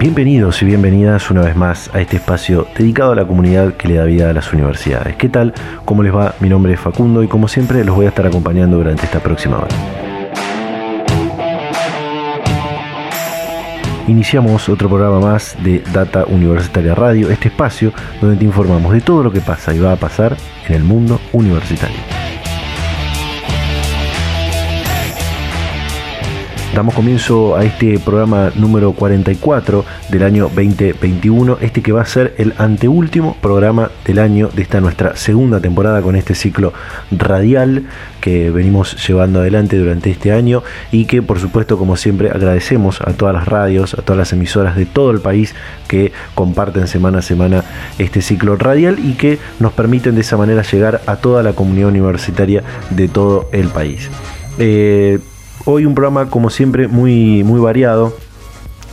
Bienvenidos y bienvenidas una vez más a este espacio dedicado a la comunidad que le da vida a las universidades. ¿Qué tal? ¿Cómo les va? Mi nombre es Facundo y como siempre los voy a estar acompañando durante esta próxima hora. Iniciamos otro programa más de Data Universitaria Radio, este espacio donde te informamos de todo lo que pasa y va a pasar en el mundo universitario. Damos comienzo a este programa número 44 del año 2021, este que va a ser el anteúltimo programa del año de esta nuestra segunda temporada con este ciclo radial que venimos llevando adelante durante este año y que por supuesto como siempre agradecemos a todas las radios, a todas las emisoras de todo el país que comparten semana a semana este ciclo radial y que nos permiten de esa manera llegar a toda la comunidad universitaria de todo el país. Eh, Hoy un programa como siempre muy, muy variado.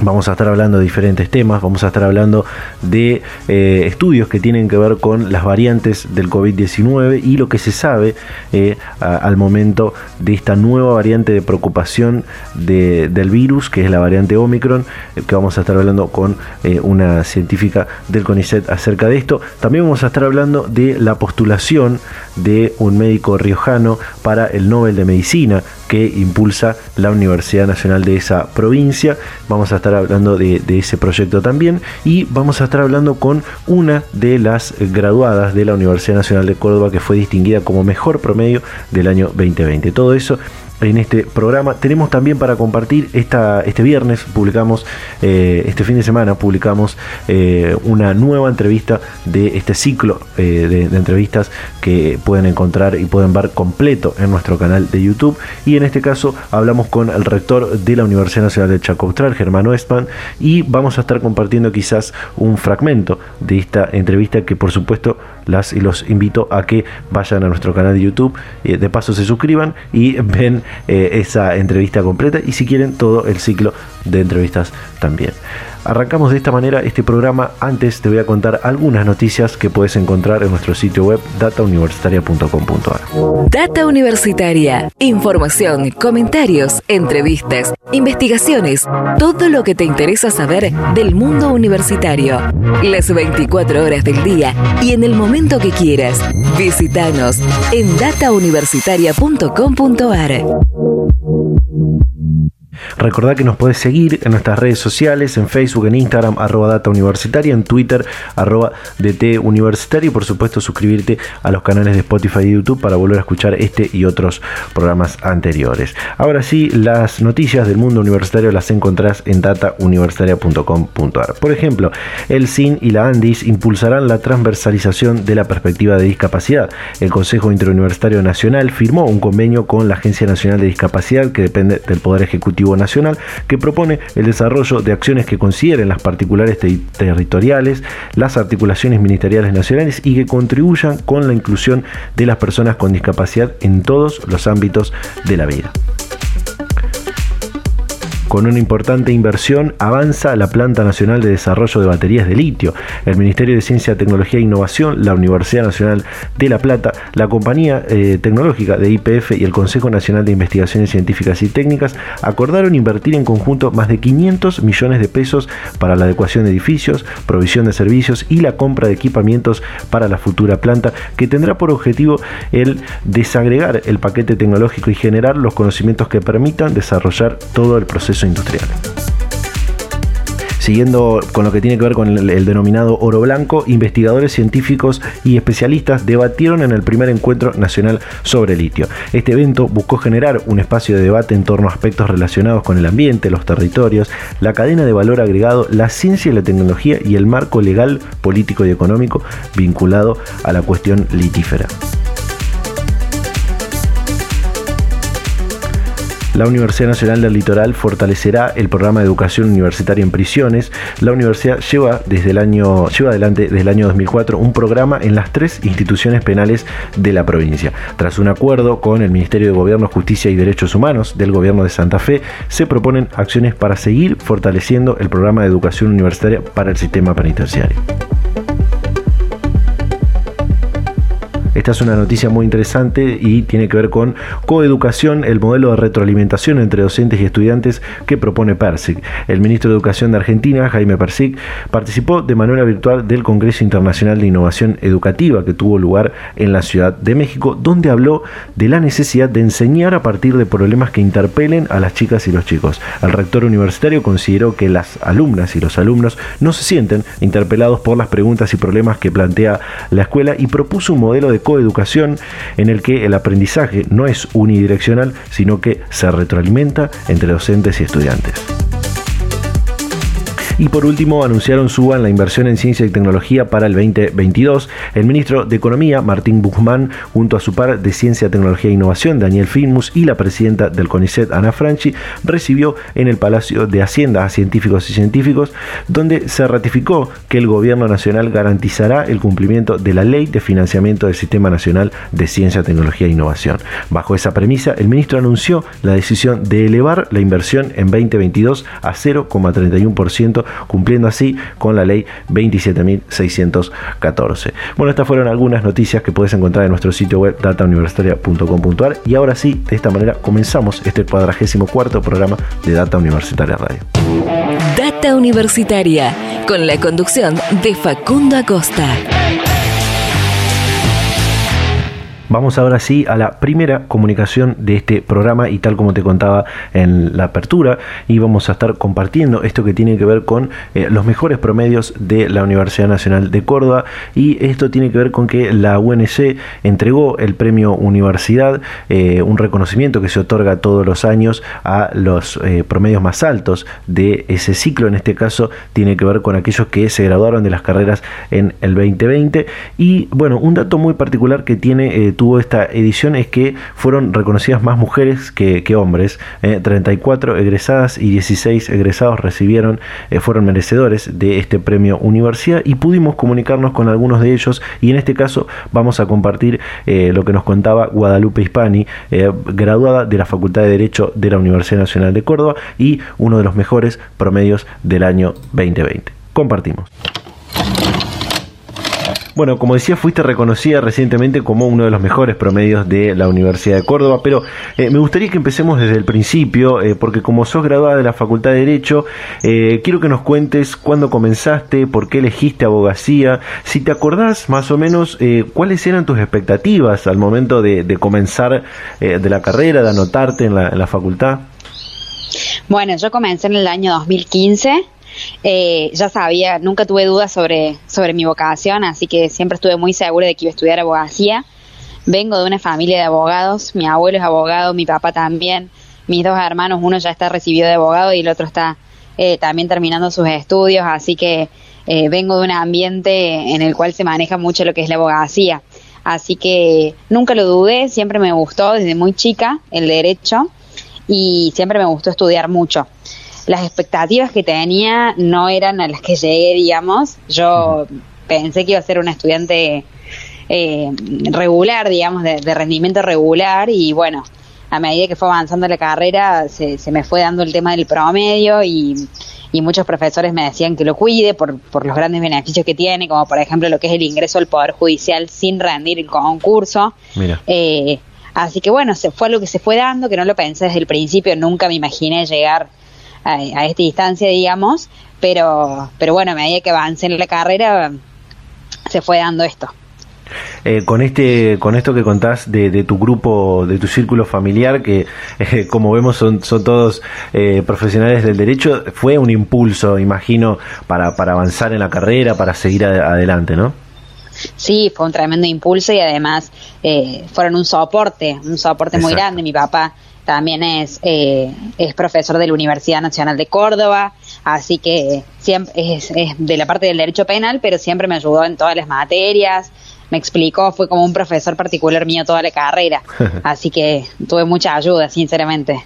Vamos a estar hablando de diferentes temas, vamos a estar hablando de eh, estudios que tienen que ver con las variantes del COVID-19 y lo que se sabe eh, al momento de esta nueva variante de preocupación del virus, que es la variante Omicron, eh, que vamos a estar hablando con una científica del CONICET acerca de esto. También vamos a estar hablando de la postulación de un médico riojano para el Nobel de Medicina que impulsa la Universidad Nacional de esa provincia. Vamos a estar hablando de, ese proyecto también y vamos a estar hablando con una de las graduadas de la Universidad Nacional de Córdoba que fue distinguida como mejor promedio del año 2020. Todo eso en este programa. Tenemos también para compartir esta, este viernes, publicamos, eh, este fin de semana, publicamos eh, una nueva entrevista de este ciclo eh, de, entrevistas que pueden encontrar y pueden ver completo en nuestro canal de YouTube. Y en este caso hablamos con el rector de la Universidad Nacional de Chaco Austral, Germano Espan, y vamos a estar compartiendo quizás un fragmento de esta entrevista que por supuesto las y los invito a que vayan a nuestro canal de YouTube, de paso se suscriban y ven eh, esa entrevista completa y si quieren todo el ciclo de entrevistas también. Arrancamos de esta manera este programa. Antes te voy a contar algunas noticias que puedes encontrar en nuestro sitio web datauniversitaria.com.ar. Data Universitaria. Información, comentarios, entrevistas, investigaciones, todo lo que te interesa saber del mundo universitario. Las 24 horas del día y en el momento que quieras. Visítanos en datauniversitaria.com.ar. Recordad que nos podés seguir en nuestras redes sociales, en Facebook, en Instagram, arroba en Twitter, arroba DT y por supuesto suscribirte a los canales de Spotify y YouTube para volver a escuchar este y otros programas anteriores. Ahora sí, las noticias del mundo universitario las encontrás en datauniversitaria.com.ar. Por ejemplo, el CIN y la ANDIS impulsarán la transversalización de la perspectiva de discapacidad. El Consejo Interuniversitario Nacional firmó un convenio con la Agencia Nacional de Discapacidad que depende del Poder Ejecutivo Nacional que propone el desarrollo de acciones que consideren las particulares territoriales, las articulaciones ministeriales nacionales y que contribuyan con la inclusión de las personas con discapacidad en todos los ámbitos de la vida. Con una importante inversión avanza la Planta Nacional de Desarrollo de Baterías de Litio. El Ministerio de Ciencia, Tecnología e Innovación, la Universidad Nacional de La Plata, la Compañía eh, Tecnológica de IPF y el Consejo Nacional de Investigaciones Científicas y Técnicas acordaron invertir en conjunto más de 500 millones de pesos para la adecuación de edificios, provisión de servicios y la compra de equipamientos para la futura planta que tendrá por objetivo el desagregar el paquete tecnológico y generar los conocimientos que permitan desarrollar todo el proceso industrial. Siguiendo con lo que tiene que ver con el, denominado oro blanco, investigadores científicos y especialistas debatieron en el primer encuentro nacional sobre litio. Este evento buscó generar un espacio de debate en torno a aspectos relacionados con el ambiente, los territorios, la cadena de valor agregado, la ciencia y la tecnología y el marco legal, político y económico vinculado a la cuestión litífera. La Universidad Nacional del Litoral fortalecerá el programa de educación universitaria en prisiones. La universidad lleva desde el año lleva adelante desde el año 2004 un programa en las tres instituciones penales de la provincia. Tras un acuerdo con el Ministerio de Gobierno, Justicia y Derechos Humanos del Gobierno de Santa Fe, se proponen acciones para seguir fortaleciendo el programa de educación universitaria para el sistema penitenciario. Esta es una noticia muy interesante y tiene que ver con coeducación, el modelo de retroalimentación entre docentes y estudiantes que propone PERSIC. El ministro de Educación de Argentina, Jaime Persic, participó de manera virtual del Congreso Internacional de Innovación Educativa que tuvo lugar en la Ciudad de México, donde habló de la necesidad de enseñar a partir de problemas que interpelen a las chicas y los chicos. El rector universitario consideró que las alumnas y los alumnos no se sienten interpelados por las preguntas y problemas que plantea la escuela y propuso un modelo de coeducación en el que el aprendizaje no es unidireccional, sino que se retroalimenta entre docentes y estudiantes. Y por último, anunciaron suban la inversión en ciencia y tecnología para el 2022. El ministro de Economía, Martín Buchmann, junto a su par de Ciencia, Tecnología e Innovación, Daniel Filmus, y la presidenta del CONICET, Ana Franchi, recibió en el Palacio de Hacienda a científicos y científicos, donde se ratificó que el gobierno nacional garantizará el cumplimiento de la ley de financiamiento del Sistema Nacional de Ciencia, Tecnología e Innovación. Bajo esa premisa, el ministro anunció la decisión de elevar la inversión en 2022 a 0,31% cumpliendo así con la ley 27.614. Bueno, estas fueron algunas noticias que puedes encontrar en nuestro sitio web datauniversitaria.com.ar y ahora sí, de esta manera comenzamos este cuadragésimo cuarto programa de Data Universitaria Radio. Data Universitaria, con la conducción de Facundo Acosta. Vamos ahora sí a la primera comunicación de este programa y tal como te contaba en la apertura, y vamos a estar compartiendo esto que tiene que ver con eh, los mejores promedios de la Universidad Nacional de Córdoba y esto tiene que ver con que la UNC entregó el premio Universidad, eh, un reconocimiento que se otorga todos los años a los eh, promedios más altos de ese ciclo, en este caso tiene que ver con aquellos que se graduaron de las carreras en el 2020 y bueno, un dato muy particular que tiene tuvo esta edición es que fueron reconocidas más mujeres que, hombres. 34 eh, egresadas y 16 egresados recibieron, eh, fueron merecedores de este premio universidad y pudimos comunicarnos con algunos de ellos y en este caso vamos a compartir eh, lo que nos contaba Guadalupe Hispani, graduada de la Facultad de Derecho de la Universidad Nacional de Córdoba y uno de los mejores promedios del año 2020. Compartimos. Bueno, como decía, fuiste reconocida recientemente como uno de los mejores promedios de la Universidad de Córdoba, pero eh, me gustaría que empecemos desde el principio, eh, porque como sos graduada de la Facultad de Derecho, eh, quiero que nos cuentes cuándo comenzaste, por qué elegiste abogacía, si te acordás más o menos cuáles eran tus expectativas al momento de, comenzar de la carrera, de anotarte en la, en la facultad. Bueno, yo comencé en el año 2015 eh, ya sabía, nunca tuve dudas sobre, sobre mi vocación, así que siempre estuve muy segura de que iba a estudiar abogacía. Vengo de una familia de abogados, mi abuelo es abogado, mi papá también, mis dos hermanos, uno ya está recibido de abogado y el otro está eh, también terminando sus estudios, así que eh, vengo de un ambiente en el cual se maneja mucho lo que es la abogacía. Así que nunca lo dudé, siempre me gustó desde muy chica el derecho y siempre me gustó estudiar mucho las expectativas que tenía no eran a las que llegué, digamos. Yo pensé que iba a ser una estudiante eh, regular, digamos, de, rendimiento regular y bueno, a medida que fue avanzando la carrera se, se me fue dando el tema del promedio y, y, muchos profesores me decían que lo cuide por, por los grandes beneficios que tiene, como por ejemplo lo que es el ingreso al Poder Judicial sin rendir el concurso. Mira. Eh, así que bueno, se fue lo que se fue dando, que no lo pensé desde el principio, nunca me imaginé llegar a, esta distancia, digamos, pero, pero bueno, a medida que avancé en la carrera, se fue dando esto. Eh, con este con esto que contás de, tu grupo de tu círculo familiar que eh, como vemos son, son todos eh, profesionales del derecho fue un impulso imagino para, para avanzar en la carrera para seguir adelante no sí fue un tremendo impulso y además fueron un soporte un soporte muy grande. Mi papá también es, eh, es profesor de la Universidad Nacional de Córdoba, así que siempre es, de la parte del derecho penal, pero siempre me ayudó en todas las materias, me explicó, fue como un profesor particular mío toda la carrera, así que tuve mucha ayuda, sinceramente.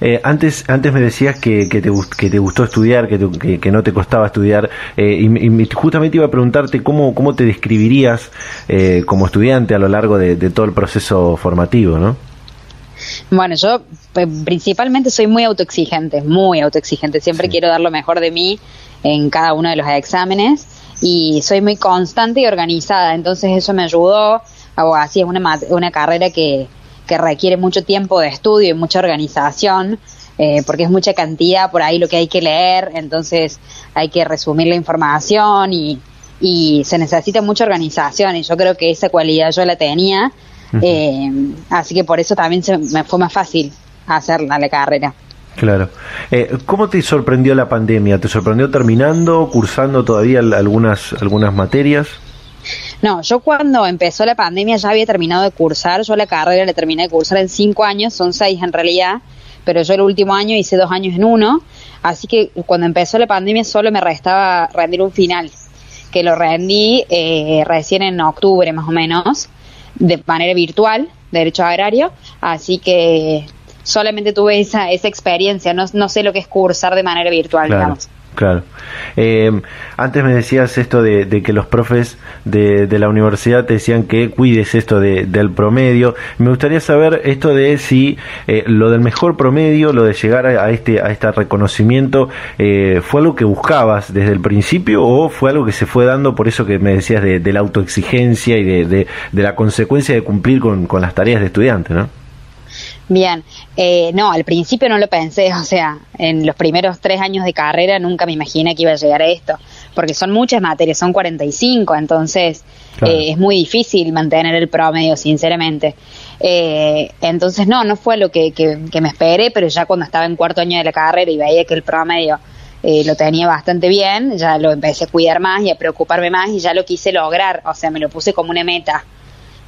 Eh, antes, antes me decías que, que, te, que te gustó estudiar, que, que, no te costaba estudiar, eh, y, justamente iba a preguntarte cómo, cómo te describirías eh, como estudiante a lo largo de, todo el proceso formativo, ¿no? Bueno, yo principalmente soy muy autoexigente, muy autoexigente. Siempre quiero dar lo mejor de mí en cada uno de los exámenes y soy muy constante y organizada. Entonces eso me ayudó. Así es una, una carrera que, que requiere mucho tiempo de estudio y mucha organización, eh, porque es mucha cantidad por ahí lo que hay que leer, entonces hay que resumir la información y, y se necesita mucha organización y yo creo que esa cualidad yo la tenía, eh, así que por eso también se me fue más fácil hacer la carrera. Claro. Eh, ¿Cómo te sorprendió la pandemia? ¿Te sorprendió terminando, cursando todavía algunas, algunas materias? No, yo cuando empezó la pandemia ya había terminado de cursar, yo la carrera la terminé de cursar en cinco años, son seis en realidad, pero yo el último año hice dos años en uno, así que cuando empezó la pandemia solo me restaba rendir un final, que lo rendí eh, recién en octubre más o menos, de manera virtual, derecho agrario, así que solamente tuve esa, esa experiencia, no, no sé lo que es cursar de manera virtual, digamos. Claro. Eh, antes me decías esto de, que los profes de, la universidad te decían que cuides esto del promedio. Me gustaría saber esto de si eh, lo del mejor promedio, lo de llegar a, este a este reconocimiento, eh, fue algo que buscabas desde el principio o fue algo que se fue dando por eso que me decías de, la autoexigencia y de, la consecuencia de cumplir con, con las tareas de estudiante, ¿no? Bien, eh, no, al principio no lo pensé, o sea, en los primeros tres años de carrera nunca me imaginé que iba a llegar a esto, porque son muchas materias, son 45, entonces eh, es muy difícil mantener el promedio, sinceramente. Eh, entonces, no, no fue lo que, que, me esperé, pero ya cuando estaba en cuarto año de la carrera y veía que el promedio lo tenía bastante bien, ya lo empecé a cuidar más y a preocuparme más y ya lo quise lograr, o sea, me lo puse como una meta.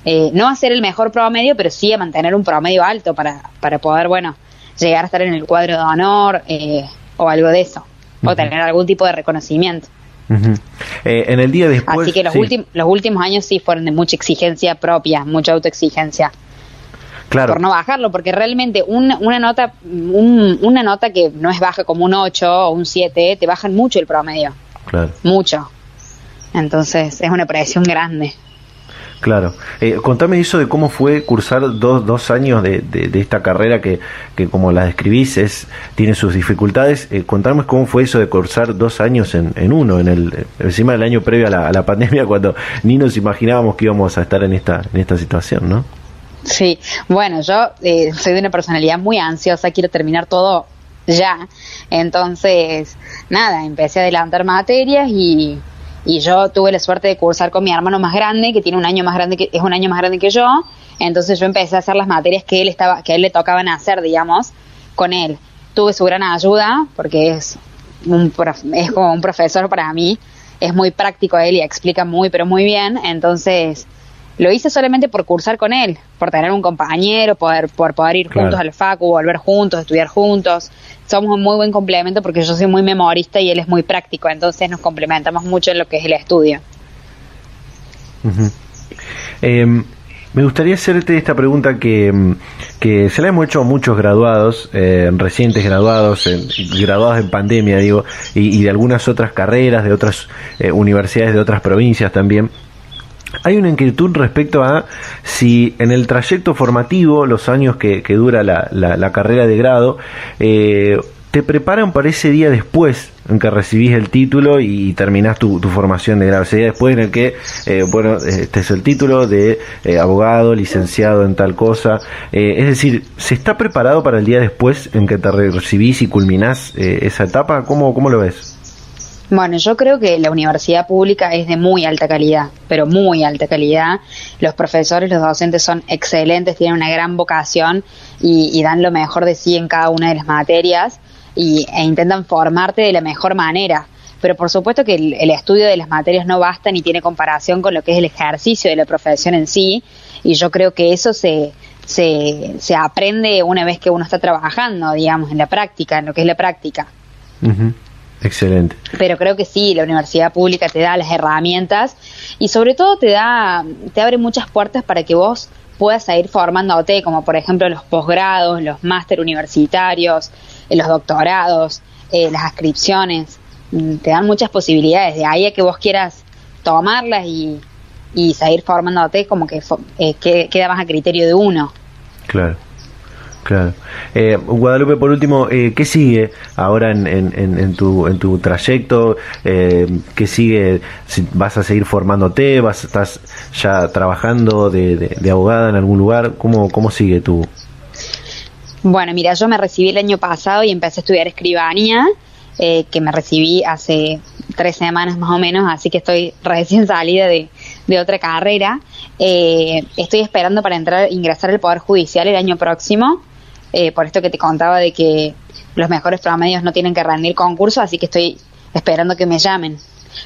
Eh, no hacer el mejor promedio, pero sí a mantener un promedio alto para, para poder, bueno, llegar a estar en el cuadro de honor eh, o algo de eso, o tener algún tipo de reconocimiento. Eh, en el día después. Así que los, los últimos años sí fueron de mucha exigencia propia, mucha autoexigencia. Claro. Por no bajarlo, porque realmente una, una nota una nota que no es baja como un 8 o un 7, te bajan mucho el promedio. Claro. Mucho. Entonces es una presión grande. Claro. Eh, contame eso de cómo fue cursar dos, dos años de, de, esta carrera que, que, como la describís, es, tiene sus dificultades. Eh, contame cómo fue eso de cursar dos años en, en uno, en el, encima del año previo a la, a la pandemia, cuando ni nos imaginábamos que íbamos a estar en esta, en esta situación, ¿no? Sí, bueno, yo eh, soy de una personalidad muy ansiosa, quiero terminar todo ya. Entonces, nada, empecé a adelantar materias y y yo tuve la suerte de cursar con mi hermano más grande, que tiene un año más grande que, es un año más grande que yo, entonces yo empecé a hacer las materias que él estaba, que a él le tocaban hacer, digamos, con él. Tuve su gran ayuda, porque es un es como un profesor para mí, es muy práctico él y explica muy, pero muy bien, entonces lo hice solamente por cursar con él, por tener un compañero, poder, por poder ir juntos al FACU, volver juntos, estudiar juntos. Somos un muy buen complemento porque yo soy muy memorista y él es muy práctico, entonces nos complementamos mucho en lo que es el estudio. Em, me gustaría hacerte esta pregunta que, em, que se la hemos hecho a muchos graduados, eh, recientes graduados, graduados en pandemia, digo, y, de algunas otras carreras, de otras eh, universidades de otras provincias también hay una inquietud respecto a si en el trayecto formativo, los años que, dura la, la, carrera de grado, eh, te preparan para ese día después en que recibís el título y terminás tu, formación de grado. Ese día después en el que, eh, bueno, este es el título de eh, abogado, licenciado en tal cosa. es decir, ¿se está preparado para el día después en que te recibís y culminás esa etapa? ¿Cómo, ¿Cómo lo ves? Bueno, yo creo que la universidad pública es de muy alta calidad, pero muy alta calidad. Los profesores, los docentes son excelentes, tienen una gran vocación y, dan lo mejor de sí en cada una de las materias y, e intentan formarte de la mejor manera. Pero por supuesto que el, estudio de las materias no basta ni tiene comparación con lo que es el ejercicio de la profesión en sí. Y yo creo que eso se, se, se aprende una vez que uno está trabajando, digamos, en la práctica, en lo que es la práctica. Excelente. Pero creo que sí, la universidad pública te da las herramientas y sobre todo te da, te abre muchas puertas para que vos puedas ir formándote, como por ejemplo los posgrados, los máster universitarios, eh, los doctorados, eh, las ascripciones. Mm, te dan muchas posibilidades. De ahí a que vos quieras tomarlas y, y seguir formándote, como que, eh, que queda más a criterio de uno. Claro. Claro. Eh, Guadalupe, por último, eh, ¿qué sigue ahora en, tu, en tu trayecto? Eh, ¿Qué sigue? ¿Vas a seguir formándote? ¿Vas, ¿Estás ya trabajando de, de, abogada en algún lugar? ¿Cómo, ¿Cómo sigue tu...? Bueno, mira, yo me recibí el año pasado y empecé a estudiar escribanía, eh, que me recibí hace tres semanas más o menos, así que estoy recién salida de, de otra carrera. estoy esperando para entrar, ingresar al Poder Judicial el año próximo. Eh, por esto que te contaba de que los mejores promedios no tienen que rendir concursos, así que estoy esperando que me llamen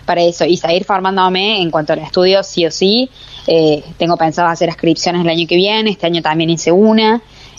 para eso y seguir formándome en cuanto al estudio sí o sí. Eh, tengo pensado hacer inscripciones el año que viene, este año también hice una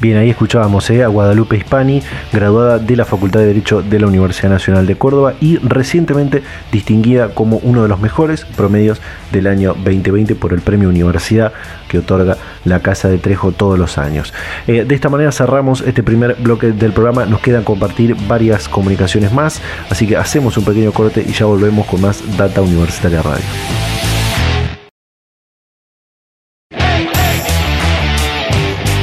Bien, ahí escuchábamos eh, a Guadalupe Hispani, graduada de la Facultad de Derecho de la Universidad Nacional de Córdoba y recientemente distinguida como uno de los mejores promedios del año 2020 por el Premio Universidad que otorga la Casa de Trejo todos los años. Eh, de esta manera cerramos este primer bloque del programa. Nos quedan compartir varias comunicaciones más, así que hacemos un pequeño corte y ya volvemos con más Data Universitaria Radio.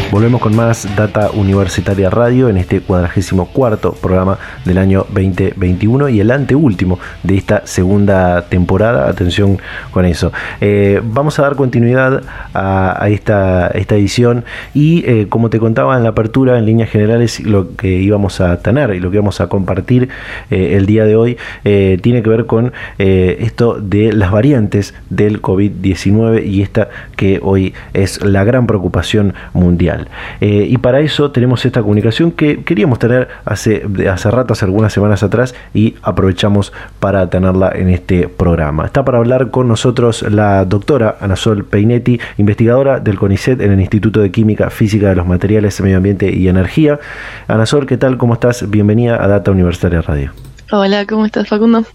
Volvemos con más Data Universitaria Radio en este cuadragésimo cuarto programa del año 2021 y el anteúltimo de esta segunda temporada. Atención con eso. Eh, vamos a dar continuidad a, esta, esta, edición y eh, como te contaba en la apertura, en líneas generales, lo que íbamos a tener y lo que vamos a compartir eh, el día de hoy tiene que ver con esto de las variantes del COVID-19 y esta que hoy es la gran preocupación mundial. Eh, y para eso tenemos esta comunicación que queríamos tener hace, hace rato, hace algunas semanas atrás, y aprovechamos para tenerla en este programa. Está para hablar con nosotros la doctora Ana Sol Peinetti, investigadora del CONICET en el Instituto de Química Física de los Materiales, Medio Ambiente y Energía. Ana Sol, ¿qué tal? ¿Cómo estás? Bienvenida a Data Universitaria Radio. Hola, ¿cómo estás, Facundo?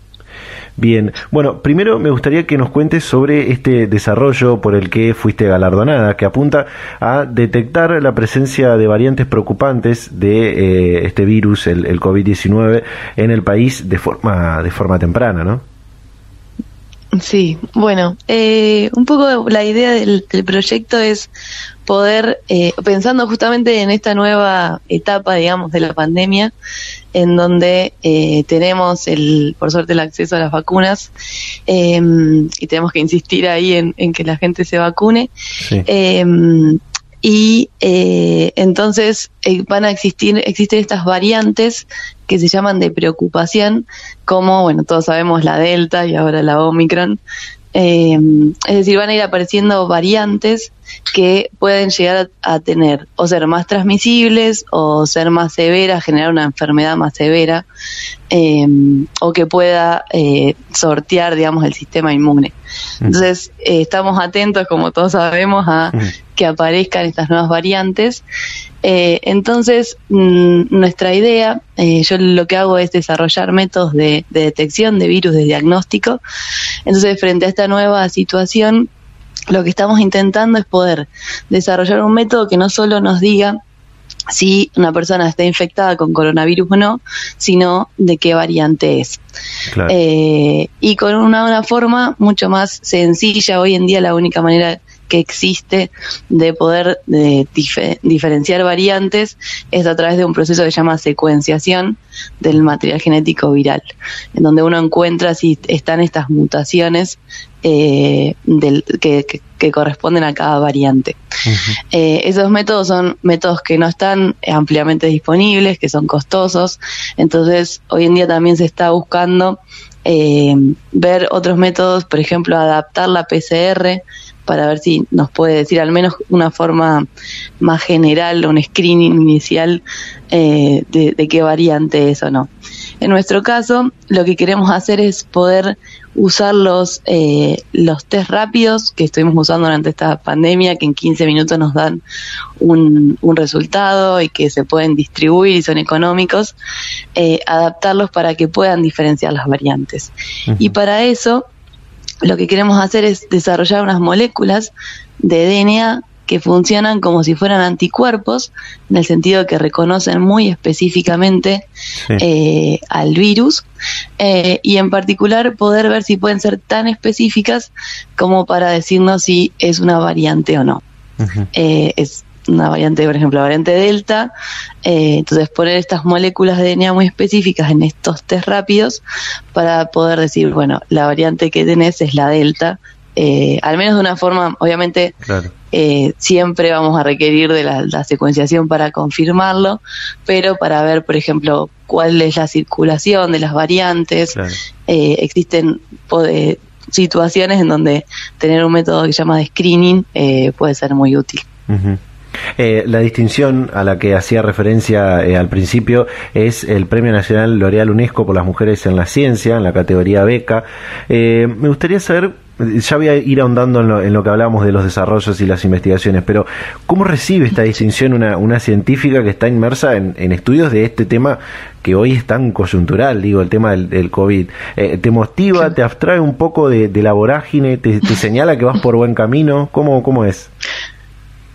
Bien, bueno, primero me gustaría que nos cuentes sobre este desarrollo por el que fuiste galardonada, que apunta a detectar la presencia de variantes preocupantes de eh, este virus, el, el COVID-19, en el país de forma, de forma temprana, ¿no? Sí, bueno, eh, un poco la idea del, proyecto es poder, eh, pensando justamente en esta nueva etapa, digamos, de la pandemia, en donde eh, tenemos, el, por suerte, el acceso a las vacunas em, y tenemos que insistir ahí en, que la gente se vacune. Em, y entonces van a existir, existen estas variantes que se llaman de preocupación, como, bueno, todos sabemos la Delta y ahora la Omicron. Eh, es decir, van a ir apareciendo variantes que pueden llegar a, tener o ser más transmisibles o ser más severas, generar una enfermedad más severa eh, o que pueda eh, sortear, digamos, el sistema inmune. Entonces, estamos atentos, como todos sabemos, a que aparezcan estas nuevas variantes eh, entonces, mm, nuestra idea, eh, yo lo que hago es desarrollar métodos de, detección de virus, de diagnóstico. Entonces, frente a esta nueva situación, lo que estamos intentando es poder desarrollar un método que no solo nos diga si una persona está infectada con coronavirus o no, sino de qué variante es. Eh, y con una, una, forma mucho más sencilla, hoy en día la única manera que existe de poder diferenciar variantes es a través de un proceso que se llama secuenciación del material genético viral, en donde uno encuentra si están estas mutaciones eh, del, que, corresponden a cada variante. Eh, esos métodos son métodos que no están ampliamente disponibles, que son costosos, entonces hoy en día también se está buscando ver otros métodos, por ejemplo, adaptar la PCR para ver si nos puede decir al menos una forma más general, un screening inicial de, de, qué variante es o no. En nuestro caso, lo que queremos hacer es poder usar los, eh, los test rápidos que estuvimos usando durante esta pandemia, que en 15 minutos nos dan un, un resultado y que se pueden distribuir y son económicos, eh, adaptarlos para que puedan diferenciar las variantes. Y para eso, lo que queremos hacer es desarrollar unas moléculas de DNA que funcionan como si fueran anticuerpos, en el sentido que reconocen muy específicamente eh, al virus, eh, y en particular poder ver si pueden ser tan específicas como para decirnos si es una variante o no. Eh, es una variante, por ejemplo, la variante Delta, entonces poner estas moléculas de DNA muy específicas en estos test rápidos para poder decir, bueno, la variante que tenés es la Delta, al menos de una forma, obviamente, claro. eh, siempre vamos a requerir de la, secuenciación para confirmarlo, pero para ver, por ejemplo, cuál es la circulación de las variantes, eh, existen situaciones en donde tener un método que se llama de screening eh, puede ser muy útil. La distinción a la que hacía referencia al principio es el Premio Nacional L'Oreal UNESCO por las Mujeres en la Ciencia, en la categoría beca. me gustaría saber ya voy a ir ahondando en lo, que hablábamos de los desarrollos y las investigaciones, pero ¿cómo recibe esta distinción una, una científica que está inmersa en, estudios de este tema que hoy es tan coyuntural, digo, el tema del, COVID? Eh, ¿Te motiva, te abstrae un poco de, la vorágine, te, te, señala que vas por buen camino? ¿Cómo, cómo es?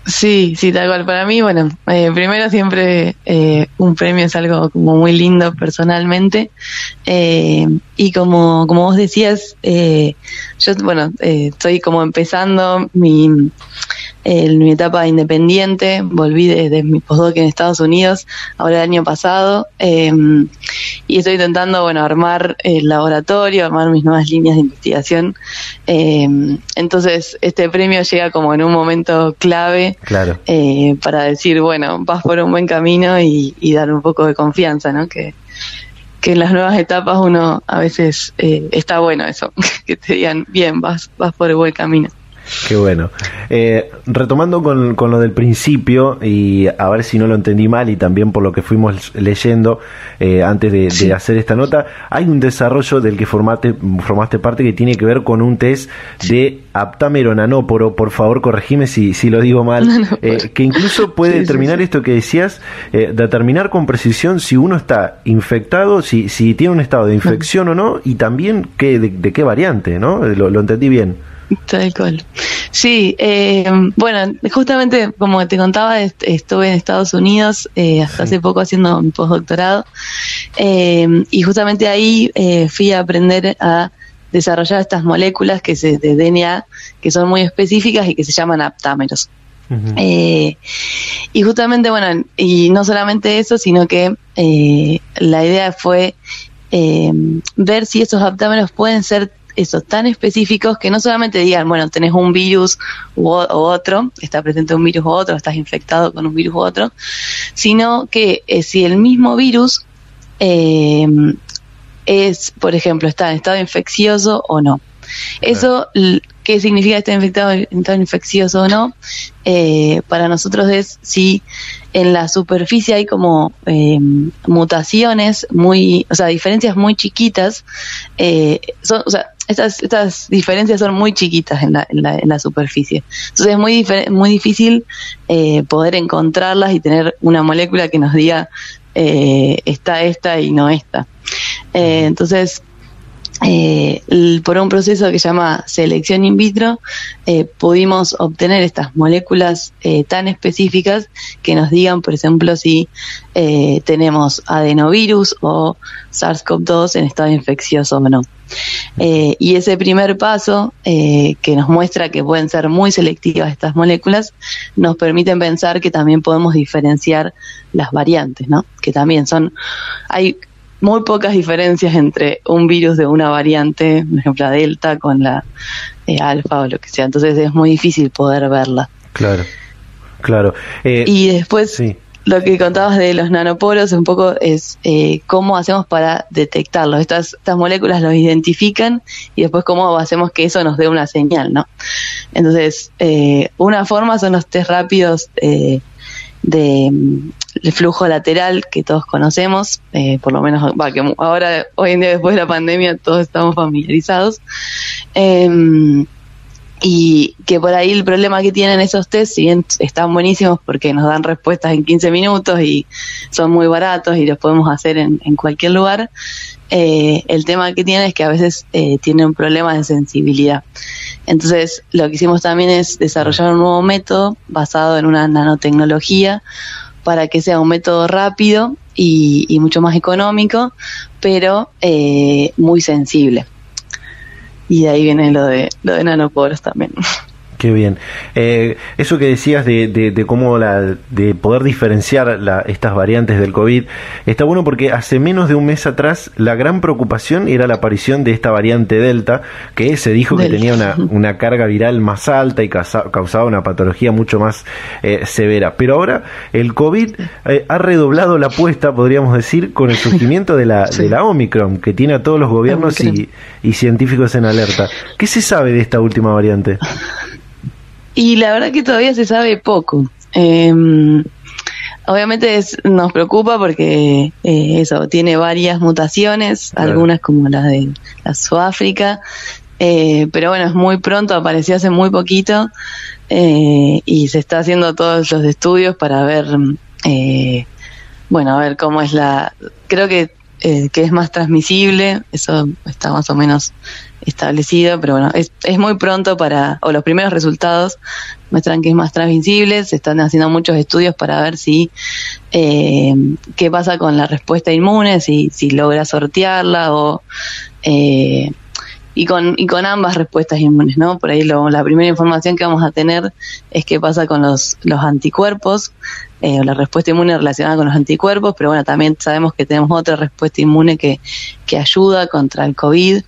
Sí, sí, tal cual. Para mí, bueno, eh, primero siempre eh, un premio es algo como muy lindo personalmente. Eh, y como, como vos decías, yo, bueno, estoy como empezando mi, mi etapa independiente, volví desde mi postdoc en Estados Unidos, ahora el año pasado, em, y estoy intentando, bueno, armar el laboratorio, armar mis nuevas líneas de investigación. Em, entonces, este premio llega como en un momento clave claro. Eh, para decir, bueno, vas por un buen camino y, dar un poco de confianza, ¿no? Que, que en las nuevas etapas uno a veces eh, está bueno eso, que te digan, bien, vas, vas por el buen camino. Qué bueno. Eh, retomando con, con, lo del principio, y a ver si no lo entendí mal, y también por lo que fuimos leyendo eh, antes de, hacer esta nota, hay un desarrollo del que formaste, formaste parte que tiene que ver con un test de aptameronanóporo, por favor corregime si, si lo digo mal, eh, que incluso puede determinar esto que decías, determinar con precisión si uno está infectado, si, si tiene un estado de infección o no, y también qué, de, qué variante, ¿no? lo entendí bien. Tal cual. Sí, eh, bueno, justamente como te contaba, estuve en Estados Unidos eh, hasta hace poco haciendo un postdoctorado eh, y justamente ahí fui a aprender a desarrollar estas moléculas que se, de DNA que son muy específicas y que se llaman aptámeros. y justamente, bueno, y no solamente eso, sino que la idea fue ver si esos aptámeros pueden ser esos tan específicos que no solamente digan, bueno, tenés un virus u, otro, está presente un virus u otro, estás infectado con un virus u otro, sino que eh, si el mismo virus eh, es, por ejemplo, está en estado infeccioso o no. Eso, ¿qué significa estar infectado, estado infeccioso o no? Eh, para nosotros es si en la superficie hay como mutaciones muy, o sea, diferencias muy chiquitas, son, o sea, estas, estas diferencias son muy chiquitas en la, en la, en la superficie. Entonces es muy, muy difícil eh, poder encontrarlas y tener una molécula que nos diga eh, está esta y no esta. Eh, entonces, eh, por un proceso que se llama selección in vitro, eh, pudimos obtener estas moléculas eh, tan específicas que nos digan, por ejemplo, si tenemos adenovirus o SARS-CoV-2 en estado infeccioso o no. y ese primer paso, que nos muestra que pueden ser muy selectivas estas moléculas, nos permiten pensar que también podemos diferenciar las variantes, ¿no? Que también son, hay muy pocas diferencias entre un virus de una variante, por ejemplo la delta con la eh, alfa o lo que sea. Entonces es muy difícil poder verla. Claro, claro. Eh, y después, lo que contabas de los nanoporos un poco es eh, cómo hacemos para detectarlos. Estas, estas moléculas los identifican y después cómo hacemos que eso nos dé una señal, ¿no? Entonces, eh, una forma son los test rápidos eh, de, flujo lateral que todos conocemos, eh, por lo menos va, que ahora, hoy en día después de la pandemia, todos estamos familiarizados. Eh, y que por ahí el problema que tienen esos test, si bien están buenísimos porque nos dan respuestas en 15 minutos y son muy baratos y los podemos hacer en, cualquier lugar, eh, el tema que tienen es que a veces eh, tienen problemas de sensibilidad. Entonces, lo que hicimos también es desarrollar un nuevo método basado en una nanotecnología para que sea un método rápido y, mucho más económico, pero eh, muy sensible. Y ahí viene lo de, lo de nanoporos también. Qué bien. Eh, eso que decías de, de, cómo la, de poder diferenciar la, estas variantes del COVID está bueno porque hace menos de un mes atrás la gran preocupación era la aparición de esta variante Delta, que se dijo que tenía una, una, carga viral más alta y causaba una patología mucho más eh, severa. Pero ahora el COVID eh, ha redoblado la apuesta, podríamos decir, con el surgimiento de la, de la Omicron, que tiene a todos los gobiernos y, y científicos en alerta. ¿Qué se sabe de esta última variante? Y la verdad que todavía se sabe poco. Em, obviamente nos preocupa porque eh, eso tiene varias mutaciones, algunas como las de la Sudáfrica, eh, pero bueno, es muy pronto, apareció hace muy poquito eh, y se está haciendo todos los estudios para ver, bueno, a ver cómo es la, creo que que es más transmisible, eso está más o menos establecido, pero bueno, es, es muy pronto para, o los primeros resultados muestran que es más transmisible, se están haciendo muchos estudios para ver si, eh, qué pasa con la respuesta inmune, si, si logra sortearla o... Eh, y con, y con ambas respuestas inmunes, ¿no? Por ahí lo, la primera información que vamos a tener es qué pasa con los, los anticuerpos, eh, la respuesta inmune relacionada con los anticuerpos, pero bueno, también sabemos que tenemos otra respuesta inmune que, que ayuda contra el COVID.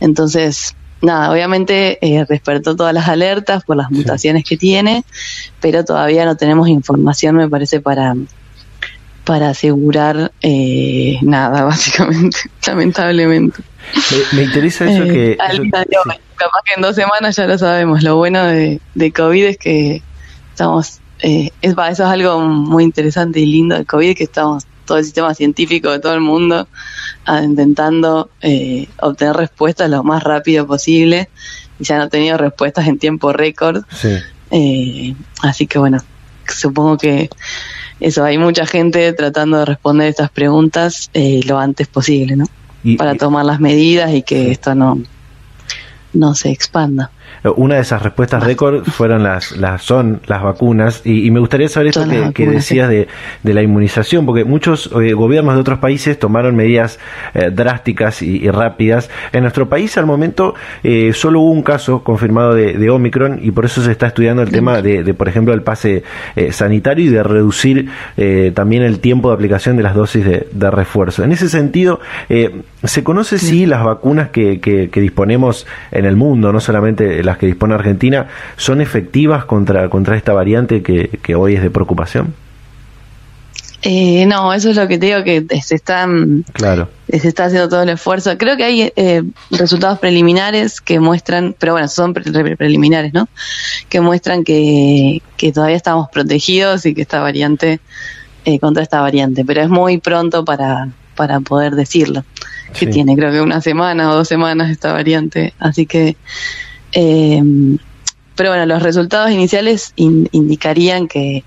Entonces, nada, obviamente eh, despertó todas las alertas por las mutaciones que tiene, pero todavía no tenemos información, me parece, para, para asegurar eh, nada, básicamente, lamentablemente. Me, interesa eso eh, que... Capaz que en dos semanas ya lo sabemos. Lo bueno de, de COVID es que estamos... Eh, es, eso es algo muy interesante y lindo de COVID, que estamos todo el sistema científico de todo el mundo intentando eh, obtener respuestas lo más rápido posible y se han tenido respuestas en tiempo récord. Eh, así que bueno, supongo que eso, hay mucha gente tratando de responder estas preguntas eh, lo antes posible, ¿no? Para tomar las medidas y que esto no, no se expanda. Una de esas respuestas récord fueron las, las son las vacunas y, me gustaría saber esto que, decías de, de, la inmunización, porque muchos eh, gobiernos de otros países tomaron medidas eh, drásticas y, rápidas. En nuestro país al momento eh, solo hubo un caso confirmado de, Omicron y por eso se está estudiando el tema de, por ejemplo, el pase sanitario y de reducir también el tiempo de aplicación de las dosis de, refuerzo. En ese sentido, ¿se conoce si las vacunas que, que, que disponemos en el mundo, no solamente las que dispone Argentina son efectivas contra, contra esta variante que, hoy es de preocupación? Eh, no, eso es lo que te digo que se están claro. se está haciendo todo el esfuerzo. Creo que hay eh, resultados preliminares que muestran, pero bueno, son preliminares, ¿no? Que muestran que, todavía estamos protegidos y que esta variante eh, contra esta variante, pero es muy pronto para para poder decirlo. Que tiene, creo que una semana o dos semanas esta variante, así que eh, pero bueno, los resultados iniciales indicarían que,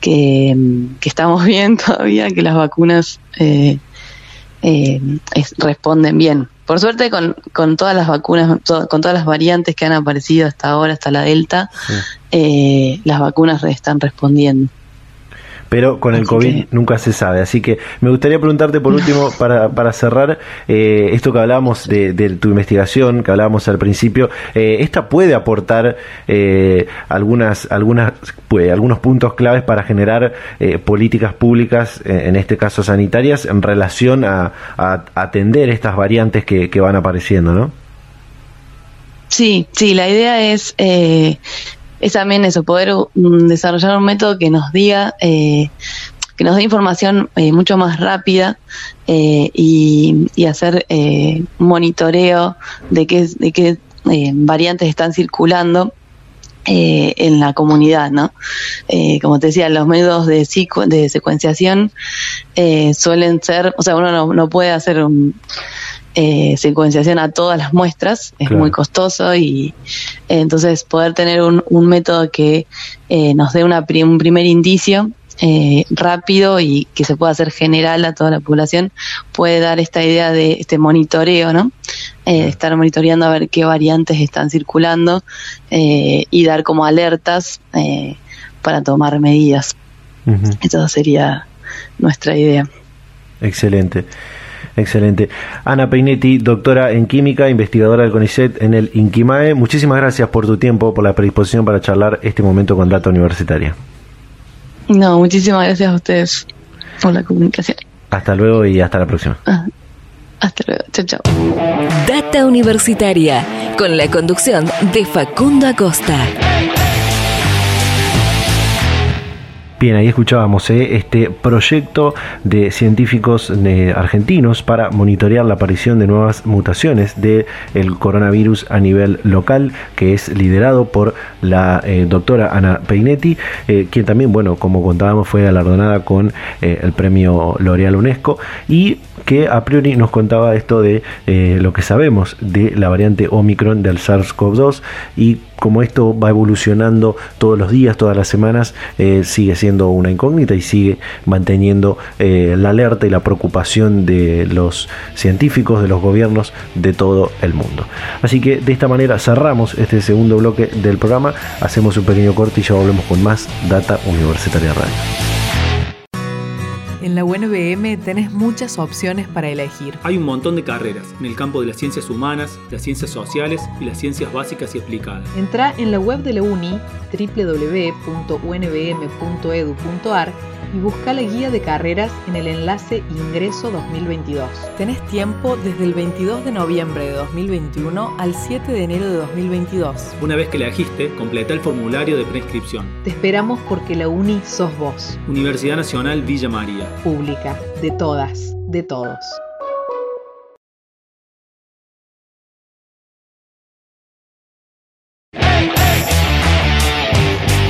que, estamos bien todavía, que las vacunas eh, eh, responden bien. Por suerte, con, con todas las vacunas, con todas las variantes que han aparecido hasta ahora, hasta la Delta, las vacunas están respondiendo pero con el COVID nunca se sabe. Así que me gustaría preguntarte por último, para, para cerrar, eh, esto que hablábamos de, tu investigación, que hablábamos al principio, eh, ¿esta puede aportar eh, algunas, algunas, pues, algunos puntos claves para generar políticas públicas, en este caso sanitarias, en relación a, atender estas variantes que, que van apareciendo, ¿no? Sí, sí, la idea es es también eso, poder mm, desarrollar un método que nos diga, eh, que nos dé información eh, mucho más rápida eh, y, hacer un monitoreo de qué, de qué variantes están circulando en la comunidad, ¿no? como te decía, los métodos de, de secuenciación suelen ser, o sea, uno no, no puede hacer un, eh, secuenciación a todas las muestras es muy costoso y eh, entonces poder tener un, método que eh, nos dé una un primer indicio eh, rápido y que se pueda hacer general a toda la población puede dar esta idea de este monitoreo, ¿no? estar monitoreando a ver qué variantes están circulando y dar como alertas para tomar medidas. Esa sería nuestra idea. Excelente. Excelente. Ana Peinetti, doctora en química, investigadora del CONICET en el INQUIMAE. Muchísimas gracias por tu tiempo, por la predisposición para charlar este momento con Data Universitaria. No, muchísimas gracias a ustedes por la comunicación. Hasta luego y hasta la próxima. Ah, hasta luego. Chao, chao. Data Universitaria, con la conducción de Facundo Acosta. Bien, ahí escuchábamos ¿eh? este proyecto de científicos eh, argentinos para monitorear la aparición de nuevas mutaciones del coronavirus a nivel local, que es liderado por la eh, doctora Ana Peinetti, quien también, bueno, como contábamos, fue galardonada con el premio L'Oreal UNESCO y que a priori nos contaba esto de lo que sabemos de la variante Omicron del SARS-CoV-2 y como esto va evolucionando todos los días, todas las semanas, eh, sigue siendo una incógnita y sigue manteniendo eh, la alerta y la preocupación de los científicos, de los gobiernos de todo el mundo. Así que de esta manera cerramos este segundo bloque del programa, hacemos un pequeño corte y ya volvemos con más Data Universitaria Radio. En la UNBM tenés muchas opciones para elegir. Hay un montón de carreras en el campo de las ciencias humanas, las ciencias sociales y las ciencias básicas y aplicadas. Entra en la web de la UNI, www.unbm.edu.ar y busca la guía de carreras en el enlace Ingreso 2022. Tenés tiempo desde el 22 de noviembre de 2021 al 7 de enero de 2022. Una vez que elegiste, completa el formulario de preinscripción. Te esperamos porque la UNI sos vos. Universidad Nacional Villa María. Pública, de todas, de todos.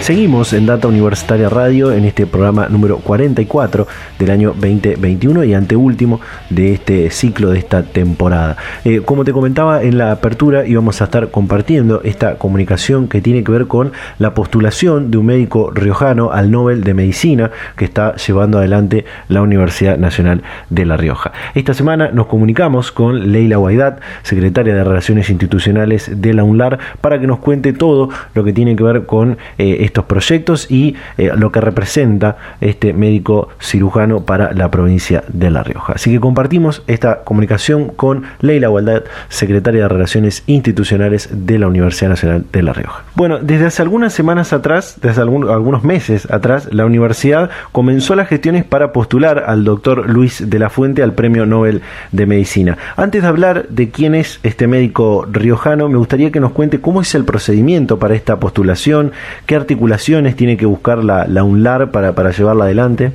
Seguimos en Data Universitaria Radio en este programa número 44 del año 2021 y anteúltimo de este ciclo de esta temporada. Eh, como te comentaba en la apertura, íbamos a estar compartiendo esta comunicación que tiene que ver con la postulación de un médico riojano al Nobel de Medicina que está llevando adelante la Universidad Nacional de La Rioja. Esta semana nos comunicamos con Leila Guaidat, secretaria de Relaciones Institucionales de la UNLAR, para que nos cuente todo lo que tiene que ver con eh, proyectos y eh, lo que representa este médico cirujano para la provincia de La Rioja. Así que compartimos esta comunicación con Leila Gualdad, secretaria de Relaciones Institucionales de la Universidad Nacional de La Rioja. Bueno, desde hace algunas semanas atrás, desde algunos meses atrás, la universidad comenzó las gestiones para postular al doctor Luis de la Fuente al Premio Nobel de Medicina. Antes de hablar de quién es este médico riojano, me gustaría que nos cuente cómo es el procedimiento para esta postulación, qué articulación tiene que buscar la, la UNLAR para, para llevarla adelante?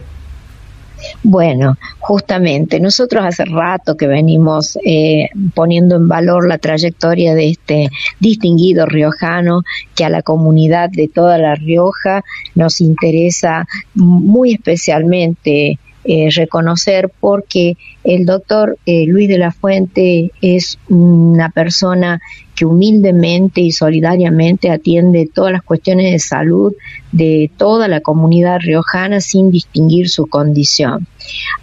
Bueno, justamente, nosotros hace rato que venimos eh, poniendo en valor la trayectoria de este distinguido riojano que a la comunidad de toda La Rioja nos interesa muy especialmente eh, reconocer porque el doctor eh, Luis de la Fuente es una persona que humildemente y solidariamente atiende todas las cuestiones de salud de toda la comunidad riojana sin distinguir su condición.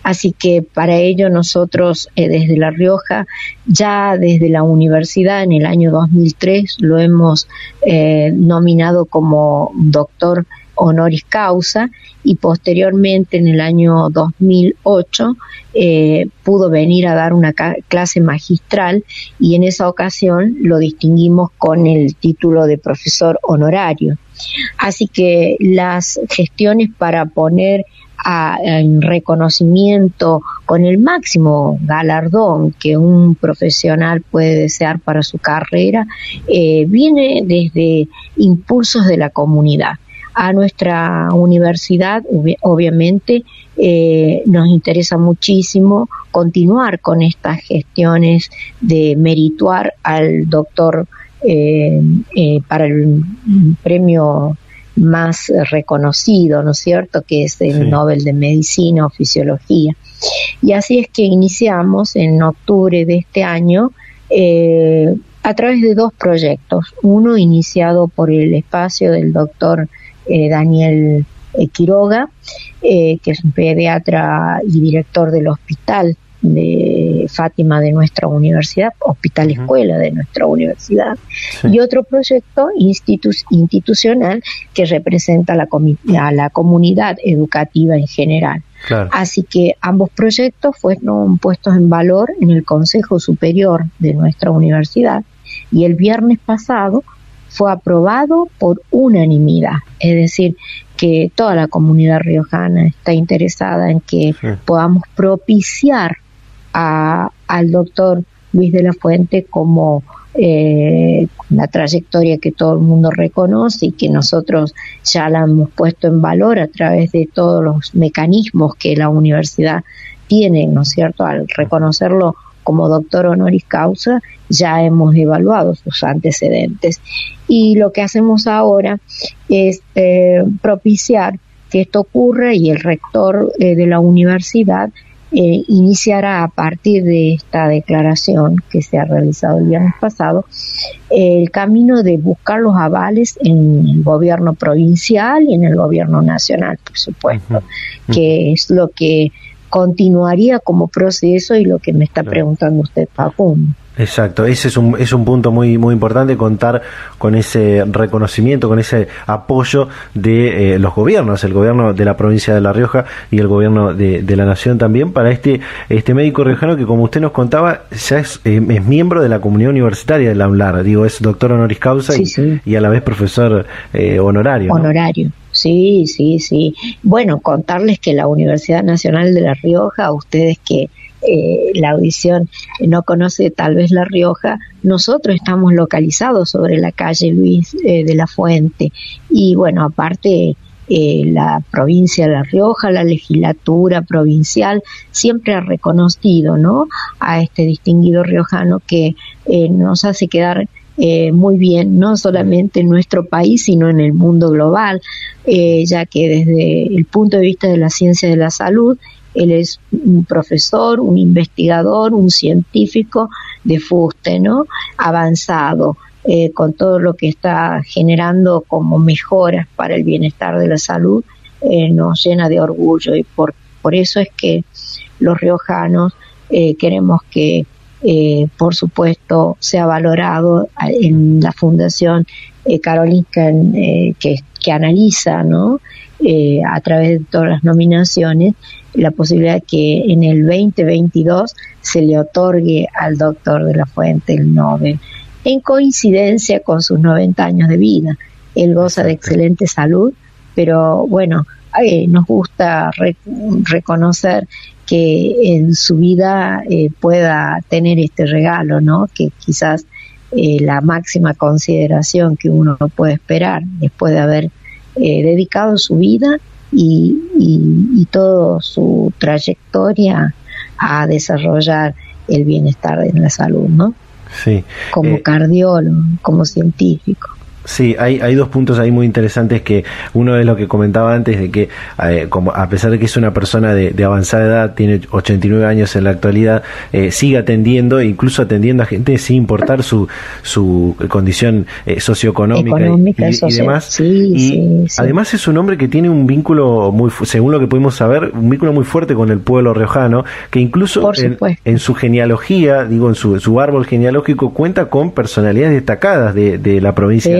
Así que para ello nosotros eh, desde La Rioja, ya desde la universidad en el año 2003 lo hemos nominado como doctor honoris causa y posteriormente en el año 2008 eh, pudo venir a dar una clase magistral y en esa ocasión lo distinguimos con el título de profesor honorario. Así que las gestiones para poner en reconocimiento con el máximo galardón que un profesional puede desear para su carrera, eh, viene desde impulsos de la comunidad. A nuestra universidad, obviamente, eh, nos interesa muchísimo continuar con estas gestiones de merituar al doctor eh, para el premio más reconocido, ¿no es cierto?, que es el Nobel de Medicina o Fisiología. Y así es que iniciamos en octubre de este año eh, a través de dos proyectos. Uno iniciado por el espacio del doctor eh, Daniel eh, Quiroga, que es un pediatra y director del hospital de Fátima de nuestra universidad, Hospital Escuela de nuestra universidad, y otro proyecto institucional que representa la a la comunidad educativa en general. Así que ambos proyectos fueron puestos en valor en el Consejo Superior de nuestra universidad y el viernes pasado fue aprobado por unanimidad, es decir, que toda la comunidad riojana está interesada en que podamos propiciar al doctor Luis de la Fuente como eh, la trayectoria que todo el mundo reconoce y que nosotros ya la hemos puesto en valor a través de todos los mecanismos que la universidad tiene, ¿no es cierto? Al reconocerlo como doctor honoris causa, ya hemos evaluado sus antecedentes. Y lo que hacemos ahora es eh, propiciar que esto ocurra y el rector eh, de la universidad eh, iniciará a partir de esta declaración que se ha realizado el viernes pasado el camino de buscar los avales en el gobierno provincial y en el gobierno nacional, por supuesto, que es lo que continuaría como proceso y lo que me está preguntando usted, Facundo. Exacto, ese es un, es un punto muy, muy importante, contar con ese reconocimiento, con ese apoyo de eh, los gobiernos, el gobierno de la provincia de La Rioja y el gobierno de, la nación también, para este, este médico riojano que, como usted nos contaba, ya es, eh, es miembro de la comunidad universitaria de la UNLAR, digo, es doctor honoris causa y, a la vez profesor eh, honorario. Honorario. Sí, sí, sí. Bueno, contarles que la Universidad Nacional de La Rioja, ustedes que eh, la audición no conoce tal vez La Rioja, nosotros estamos localizados sobre la calle Luis eh, de la Fuente y bueno, aparte eh, la provincia de La Rioja, la legislatura provincial siempre ha reconocido ¿no? a este distinguido riojano que nos hace quedar muy bien, no solamente en nuestro país, sino en el mundo global, ya que desde el punto de vista de la ciencia de la salud, él es un profesor, un investigador, un científico de fuste, ¿no? Avanzado, eh, con todo lo que está generando como mejoras para el bienestar de la salud, eh, nos llena de orgullo y por, por eso es que los riojanos eh, queremos que, por supuesto, sea valorado en la Fundación Carolinska que, que analiza, ¿no? a través de todas las nominaciones, la posibilidad de que en el 2022 se le otorgue al doctor de la Fuente el Nobel, en coincidencia con sus 90 años de vida. Él goza de excelente salud, pero bueno, eh, nos gusta reconocer que en su vida eh, pueda tener este regalo, ¿no? Que quizás eh, la máxima consideración que uno puede esperar después de haber dedicado su vida y, y, toda su trayectoria a desarrollar el bienestar en la salud, ¿no? Sí. Como eh, cardiólogo, como científico. Sí, hay, hay dos puntos ahí muy interesantes que uno es lo que comentaba antes de que eh, como a pesar de que es una persona de, avanzada edad, tiene 89 años en la actualidad, eh, sigue atendiendo, incluso atendiendo a gente sin importar su, su condición eh, socioeconómica y, demás. y además es un hombre que tiene un vínculo muy, según lo que pudimos saber, un vínculo muy fuerte con el pueblo riojano, que incluso en, su genealogía, digo en su, su árbol genealógico, cuenta con personalidades destacadas de, de la provincia.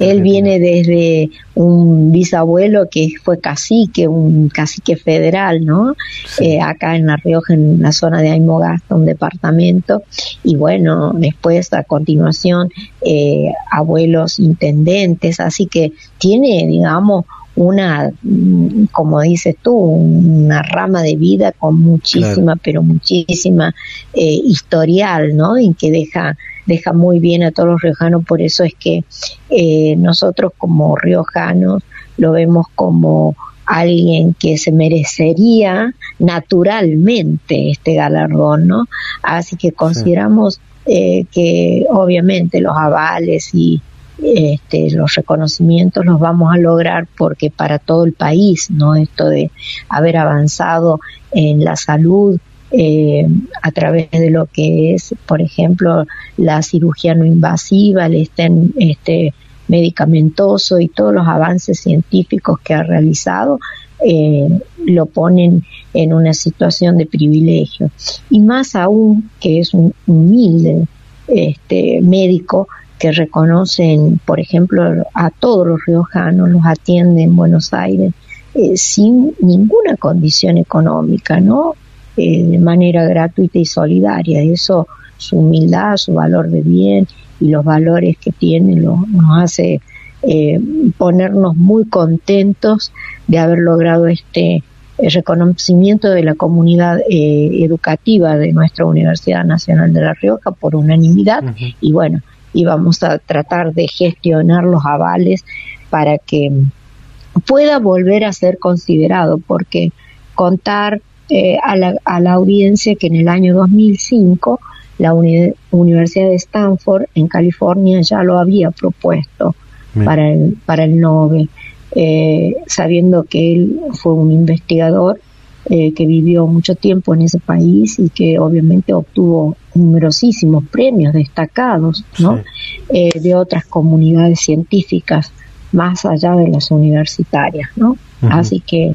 Él viene desde un bisabuelo que fue cacique, un cacique federal, ¿no? Eh, acá en La Rioja, en la zona de Aymogasta, un departamento. Y bueno, después a continuación, eh, abuelos intendentes, así que tiene, digamos, una, mm, como dices tú, una rama de vida con muchísima, pero muchísima eh, historial, ¿no? Y que deja deja muy bien a todos los riojanos, por eso es que eh, nosotros como riojanos lo vemos como alguien que se merecería naturalmente este galardón, ¿no? Así que consideramos eh, que obviamente los avales y este, los reconocimientos los vamos a lograr porque para todo el país, ¿no? Esto de haber avanzado en la salud eh, a través de lo que es, por ejemplo, la cirugía no invasiva, el estén, este, medicamentoso y todos los avances científicos que ha realizado eh, lo ponen en una situación de privilegio. Y más aún que es un humilde este, médico que reconocen, por ejemplo, a todos los riojanos, los atiende en Buenos Aires eh, sin ninguna condición económica, ¿no? Eh, de manera gratuita y solidaria. Eso, su humildad, su valor de bien y los valores que tiene lo, nos hace eh, ponernos muy contentos de haber logrado este reconocimiento de la comunidad eh, educativa de nuestra Universidad Nacional de La Rioja por unanimidad y bueno, y vamos a tratar de gestionar los avales para que pueda volver a ser considerado porque contar eh, a, la, a la audiencia que en el año 2005 la Universidad de Stanford en California ya lo había propuesto para el, para el Nobel, eh, sabiendo que él fue un investigador eh, que vivió mucho tiempo en ese país y que obviamente obtuvo numerosísimos premios destacados ¿no? Eh, de otras comunidades científicas más allá de las universitarias. ¿no? Así que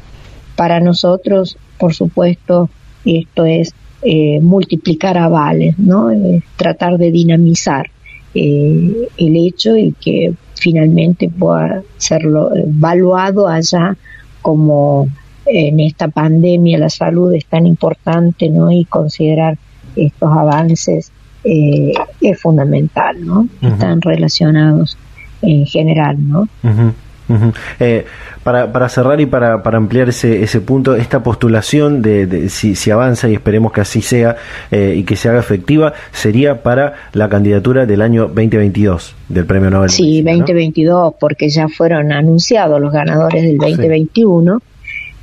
para nosotros, por supuesto, esto es eh, multiplicar avales, ¿no? Eh, tratar de dinamizar eh, el hecho y que finalmente pueda ser evaluado allá como en esta pandemia la salud es tan importante, ¿no? Y considerar estos avances es fundamental, ¿no? Están relacionados en general, ¿no? Eh, para, para, cerrar y para, para ampliar ese, ese punto, esta postulación de, si, si, avanza y esperemos que así sea eh, y que se haga efectiva, sería para la candidatura del año 2022 del Premio Nobel. Sí, 2022, porque ya fueron anunciados los ganadores del 2021.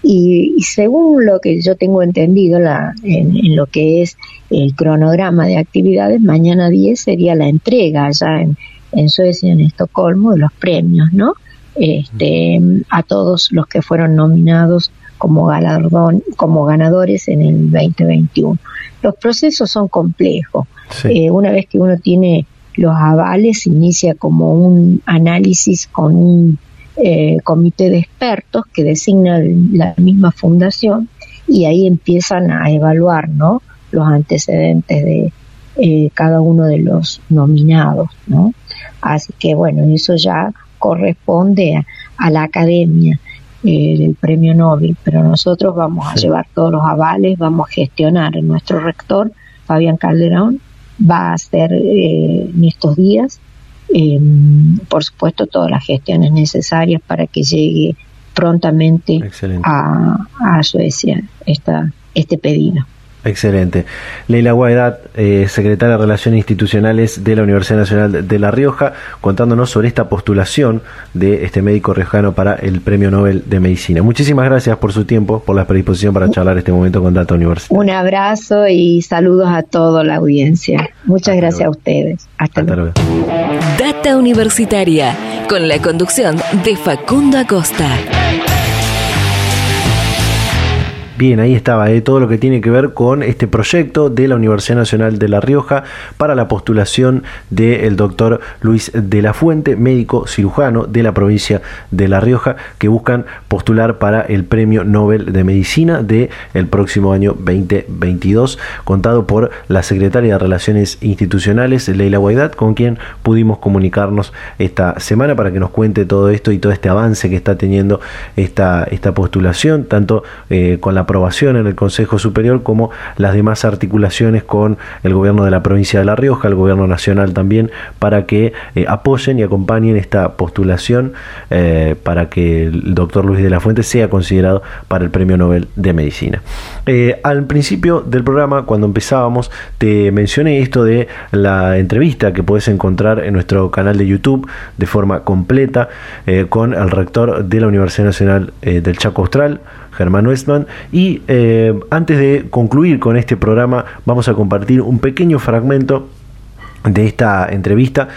Y, y, según lo que yo tengo entendido la, en, en, lo que es el cronograma de actividades, mañana 10 sería la entrega allá en, en Suecia, en Estocolmo, de los premios, ¿no? este, a todos los que fueron nominados como, galardón, como ganadores en el 2021. Los procesos son complejos. Eh, una vez que uno tiene los avales, inicia como un análisis con un eh, comité de expertos que designa la misma fundación y ahí empiezan a evaluar ¿no? los antecedentes de eh, cada uno de los nominados. ¿no? Así que bueno, eso ya corresponde a, la academia eh, del premio Nobel, pero nosotros vamos a llevar todos los avales, vamos a gestionar. Nuestro rector, Fabián Calderón, va a hacer eh, en estos días, em, por supuesto, todas las gestiones necesarias para que llegue prontamente a, a, Suecia esta, este pedido. Excelente. Leila Guaidad, eh, secretaria de Relaciones Institucionales de la Universidad Nacional de La Rioja, contándonos sobre esta postulación de este médico riojano para el Premio Nobel de Medicina. Muchísimas gracias por su tiempo, por la predisposición para charlar este momento con Data Universitaria. Un abrazo y saludos a toda la audiencia. Muchas gracias a ustedes. Hasta, luego. Data Universitaria, con la conducción de Facundo Acosta. Bien, ahí estaba eh, todo lo que tiene que ver con este proyecto de la Universidad Nacional de La Rioja para la postulación del doctor Luis de la Fuente, médico cirujano de la provincia de La Rioja, que buscan postular para el Premio Nobel de Medicina del el próximo año 2022, contado por la secretaria de Relaciones Institucionales, Leila Guaidat, con quien pudimos comunicarnos esta semana para que nos cuente todo esto y todo este avance que está teniendo esta, esta postulación, tanto eh, con la aprobación en el Consejo Superior, como las demás articulaciones con el gobierno de la provincia de La Rioja, el gobierno nacional también, para que eh, apoyen y acompañen esta postulación eh, para que el doctor Luis de la Fuente sea considerado para el Premio Nobel de Medicina. al principio del programa, cuando empezábamos, te mencioné esto de la entrevista que puedes encontrar en nuestro canal de YouTube de forma completa con el rector de la Universidad Nacional del Chaco Austral, Germán Westman. Y eh, antes de concluir con este programa, vamos a compartir un pequeño fragmento de esta entrevista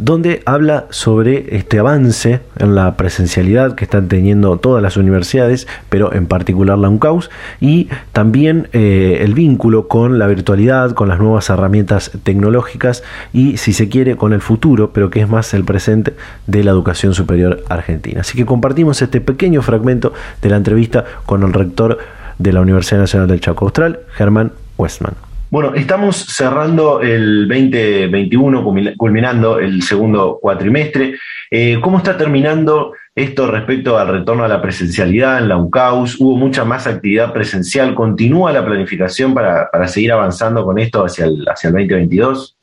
donde habla sobre este avance en la presencialidad que están teniendo todas las universidades, pero en particular la UNCAUS, y también eh, el vínculo con la virtualidad, con las nuevas herramientas tecnológicas y, si se quiere, con el futuro, pero que es más el presente de la educación superior argentina. Así que compartimos este pequeño fragmento de la entrevista con el rector de la Universidad Nacional del Chaco Austral, Germán Westman. Bueno, estamos cerrando el 2021, culminando el segundo cuatrimestre. Eh, ¿Cómo está terminando esto respecto al retorno a la presencialidad en la UCAUS? ¿Hubo mucha más actividad presencial? ¿Continúa la planificación para, seguir avanzando con esto hacia el, hacia el 2022?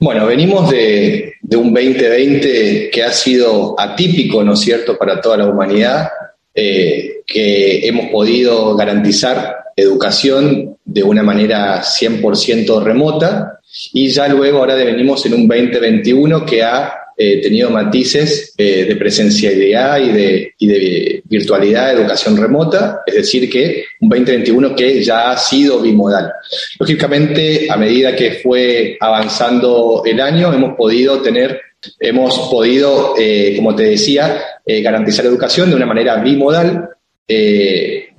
Bueno, venimos de, un 2020 que ha sido atípico, ¿no es cierto?, para toda la humanidad, eh, que hemos podido garantizar educación de una manera 100% remota y ya luego ahora venimos en un 2021 que ha eh, tenido matices eh, de presencialidad y de, y de virtualidad, educación remota, es decir, que un 2021 que ya ha sido bimodal. Lógicamente, a medida que fue avanzando el año, hemos podido tener, hemos podido, eh, como te decía, garantizar educación de una manera bimodal,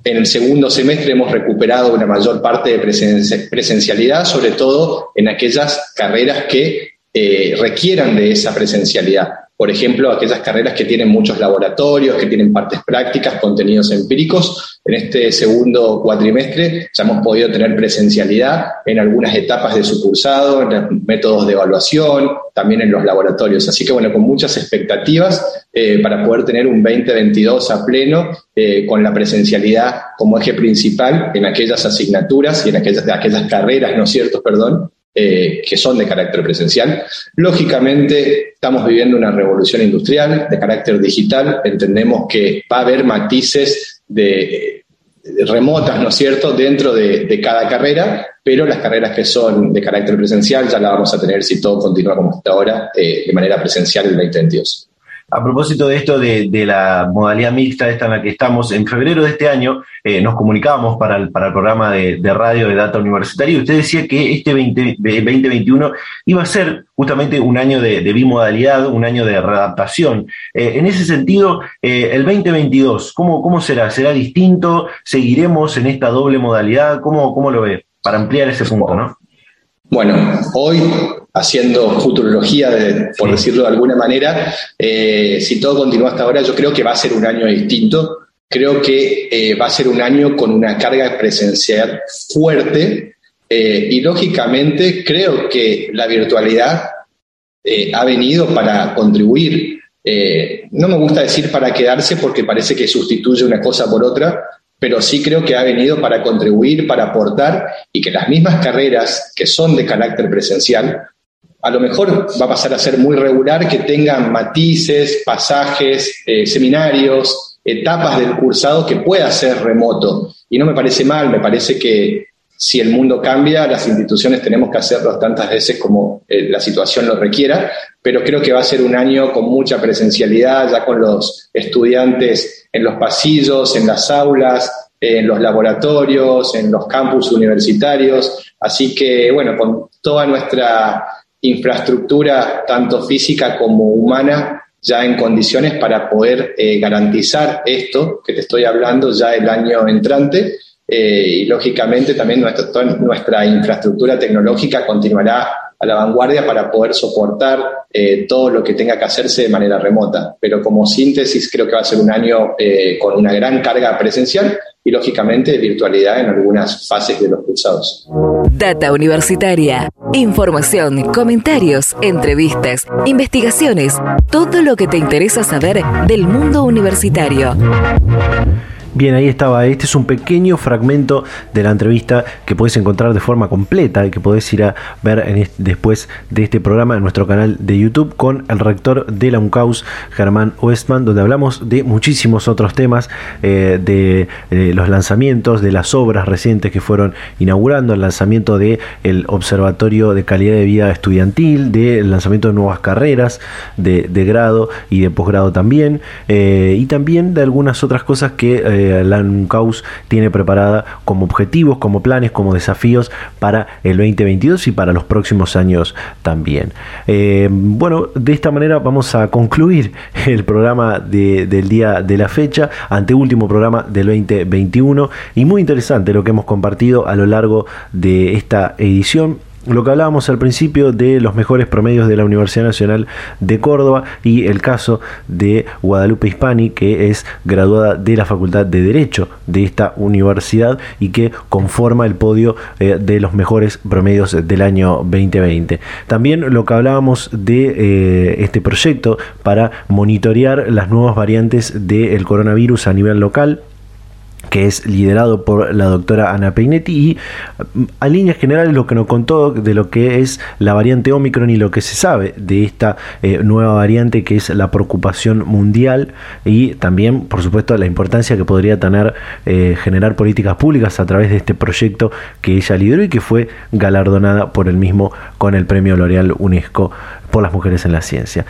en el segundo semestre hemos recuperado una mayor parte de presencialidad, sobre todo en aquellas carreras que eh, requieran de esa presencialidad. Por ejemplo, aquellas carreras que tienen muchos laboratorios, que tienen partes prácticas, contenidos empíricos. En este segundo cuatrimestre ya hemos podido tener presencialidad en algunas etapas de su cursado, en métodos de evaluación, también en los laboratorios. Así que, bueno, con muchas expectativas eh, para poder tener un 2022 a pleno eh, con la presencialidad como eje principal en aquellas asignaturas y en aquellas, aquellas carreras, ¿no es cierto?, perdón, eh, que son de carácter presencial. Lógicamente, estamos viviendo una revolución industrial de carácter digital. Entendemos que va a haber matices de, remotas, ¿no es cierto?, dentro de, cada carrera, pero las carreras que son de carácter presencial ya las vamos a tener si todo continúa como hasta ahora, eh, de manera presencial en 2022. A propósito de esto de, la modalidad mixta esta en la que estamos, en febrero de este año eh, nos comunicábamos para el, el programa de, radio de Data Universitario y usted decía que este 2021 iba a ser justamente un año de, bimodalidad, un año de readaptación. Eh, en ese sentido, eh, el 2022, ¿cómo, ¿cómo será? ¿Será distinto? ¿Seguiremos en esta doble modalidad? ¿Cómo, cómo lo ve? Para ampliar ese punto, ¿no? Bueno, hoy haciendo futurología, por decirlo de alguna manera, eh, si todo continúa hasta ahora, yo creo que va a ser un año distinto. Creo que eh, va a ser un año con una carga presencial fuerte eh, y lógicamente creo que la virtualidad ha venido para contribuir. no me gusta decir para quedarse porque parece que sustituye una cosa por otra, pero sí creo que ha venido para contribuir, para aportar y que las mismas carreras que son de carácter presencial, a lo mejor va a pasar a ser muy regular que tengan matices, pasajes, eh, seminarios, etapas del cursado que pueda ser remoto. Y no me parece mal, me parece que si el mundo cambia, las instituciones tenemos que hacerlo tantas veces como eh, la situación lo requiera, pero creo que va a ser un año con mucha presencialidad, ya con los estudiantes en los pasillos, en las aulas, en los laboratorios, en los campus universitarios. Así que, bueno, con toda nuestra infraestructura, tanto física como humana, ya en condiciones para poder eh, garantizar esto que te estoy hablando ya el año entrante. Eh, y lógicamente también nuestra, nuestra infraestructura tecnológica continuará a la vanguardia para poder soportar eh, todo lo que tenga que hacerse de manera remota. Pero como síntesis creo que va a ser un año eh, con una gran carga presencial y lógicamente virtualidad en algunas fases de los cursados. Data Universitaria. Información, comentarios, entrevistas, investigaciones, todo lo que te interesa saber del mundo universitario. Bien, ahí estaba. Este es un pequeño fragmento de la entrevista que podés encontrar de forma completa y que podés ir a ver después de este programa en nuestro canal de YouTube con el rector de la UNCAUS, Germán Westman, donde hablamos de muchísimos otros temas, eh, de eh, los lanzamientos, de las obras recientes que fueron inaugurando, el lanzamiento del el Observatorio de Calidad de Vida Estudiantil, del lanzamiento de nuevas carreras de, grado y de posgrado también, eh, y también de algunas otras cosas que eh, la UNCAUS tiene preparada como objetivos, como planes, como desafíos para el 2022 y para los próximos años también. Eh, bueno, de esta manera vamos a concluir el programa del día de la fecha, anteúltimo programa del 2021 y muy interesante lo que hemos compartido a lo largo de esta edición lo que hablábamos al principio de los mejores promedios de la Universidad Nacional de Córdoba y el caso de Guadalupe Hispani, que es graduada de la Facultad de Derecho de esta universidad y que conforma el podio eh, de los mejores promedios del año 2020. También lo que hablábamos de eh, este proyecto para monitorear las nuevas variantes del coronavirus a nivel local que es liderado por la doctora Ana Peinetti y mm, a líneas generales lo que nos contó de lo que es la variante Omicron y lo que se sabe de esta eh, nueva variante que es la preocupación mundial y también por supuesto la importancia que podría tener eh, generar políticas públicas a través de este proyecto que ella lideró y que fue galardonada por el mismo con el premio L'Oreal UNESCO por las mujeres en la ciencia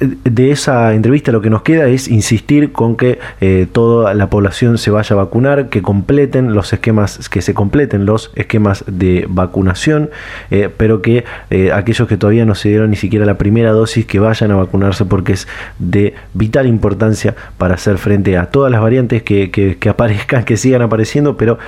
de esa entrevista lo que nos queda es insistir con que eh, toda la población se vaya a vacunar, que completen los esquemas, que se completen los esquemas de vacunación, eh, pero que eh, aquellos que todavía no se dieron ni siquiera la primera dosis, que vayan a vacunarse porque es de vital importancia para hacer frente a todas las variantes que, aparezcan, que sigan apareciendo, pero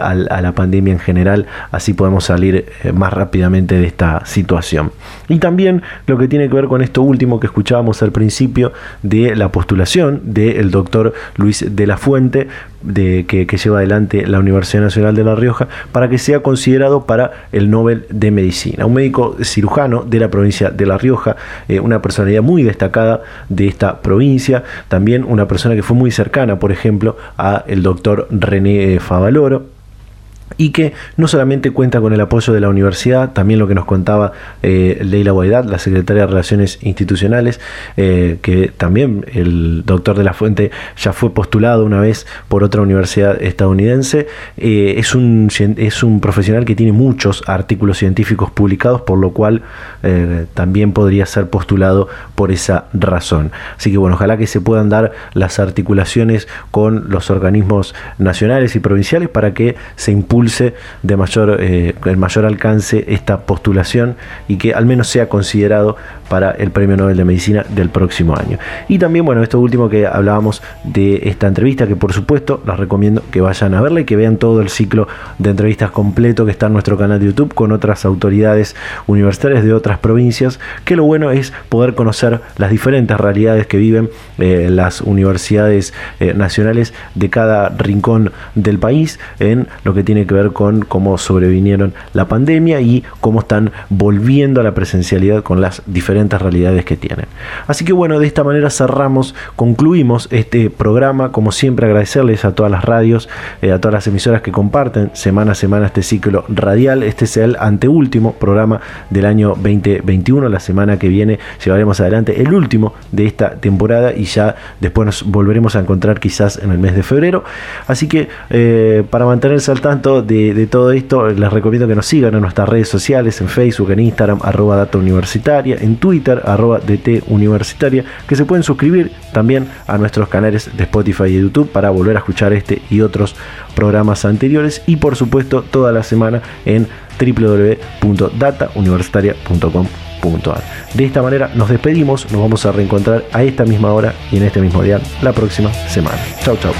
a, la pandemia en general, así podemos salir más rápidamente de esta situación. Y también lo que tiene que ver con esto último que escuchábamos al principio de la postulación del doctor Luis de la Fuente, de, que, lleva adelante la Universidad Nacional de La Rioja, para que sea considerado para el Nobel de Medicina. Un médico cirujano de la provincia de La Rioja, eh, una personalidad muy destacada de esta provincia, también una persona que fue muy cercana, por ejemplo, a el doctor René Favaloro y que no solamente cuenta con el apoyo de la universidad, también lo que nos contaba eh, Leila Guaidad, la secretaria de Relaciones Institucionales, eh, que también el doctor de la Fuente ya fue postulado una vez por otra universidad estadounidense, eh, es, un, es un profesional que tiene muchos artículos científicos publicados, por lo cual también podría ser postulado por esa razón. Así que bueno, ojalá que se puedan dar las articulaciones con los organismos nacionales y provinciales para que se impulse de mayor, eh, el mayor alcance esta postulación y que al menos sea considerado para el Premio Nobel de Medicina del próximo año. Y también, bueno, esto último que hablábamos de esta entrevista, que por supuesto les recomiendo que vayan a verla y que vean todo el ciclo de entrevistas completo que está en nuestro canal de YouTube con otras autoridades universitarias de otras provincias, que lo bueno es poder conocer las diferentes realidades que viven eh, las universidades eh, nacionales de cada rincón del país en lo que tiene que ver con cómo sobrevinieron la pandemia y cómo están volviendo a la presencialidad con las diferentes realidades que tienen. Así que bueno, de esta manera cerramos, concluimos este programa. Como siempre, agradecerles a todas las radios, eh, a todas las emisoras que comparten semana a semana este ciclo radial. Este es el anteúltimo programa del año 2021. La semana que viene llevaremos adelante el último de esta temporada y ya después nos volveremos a encontrar quizás en el mes de febrero. Así que eh, para mantenerse al tanto de, todo esto, les recomiendo que nos sigan en nuestras redes sociales, en Facebook, en Instagram, arroba data universitaria, en Twitter, arroba DT universitaria, que se pueden suscribir también a nuestros canales de Spotify y YouTube para volver a escuchar este y otros programas anteriores y por supuesto toda la semana en www.datauniversitaria.com.ar. De esta manera nos despedimos, nos vamos a reencontrar a esta misma hora y en este mismo día la próxima semana. Chau, chau.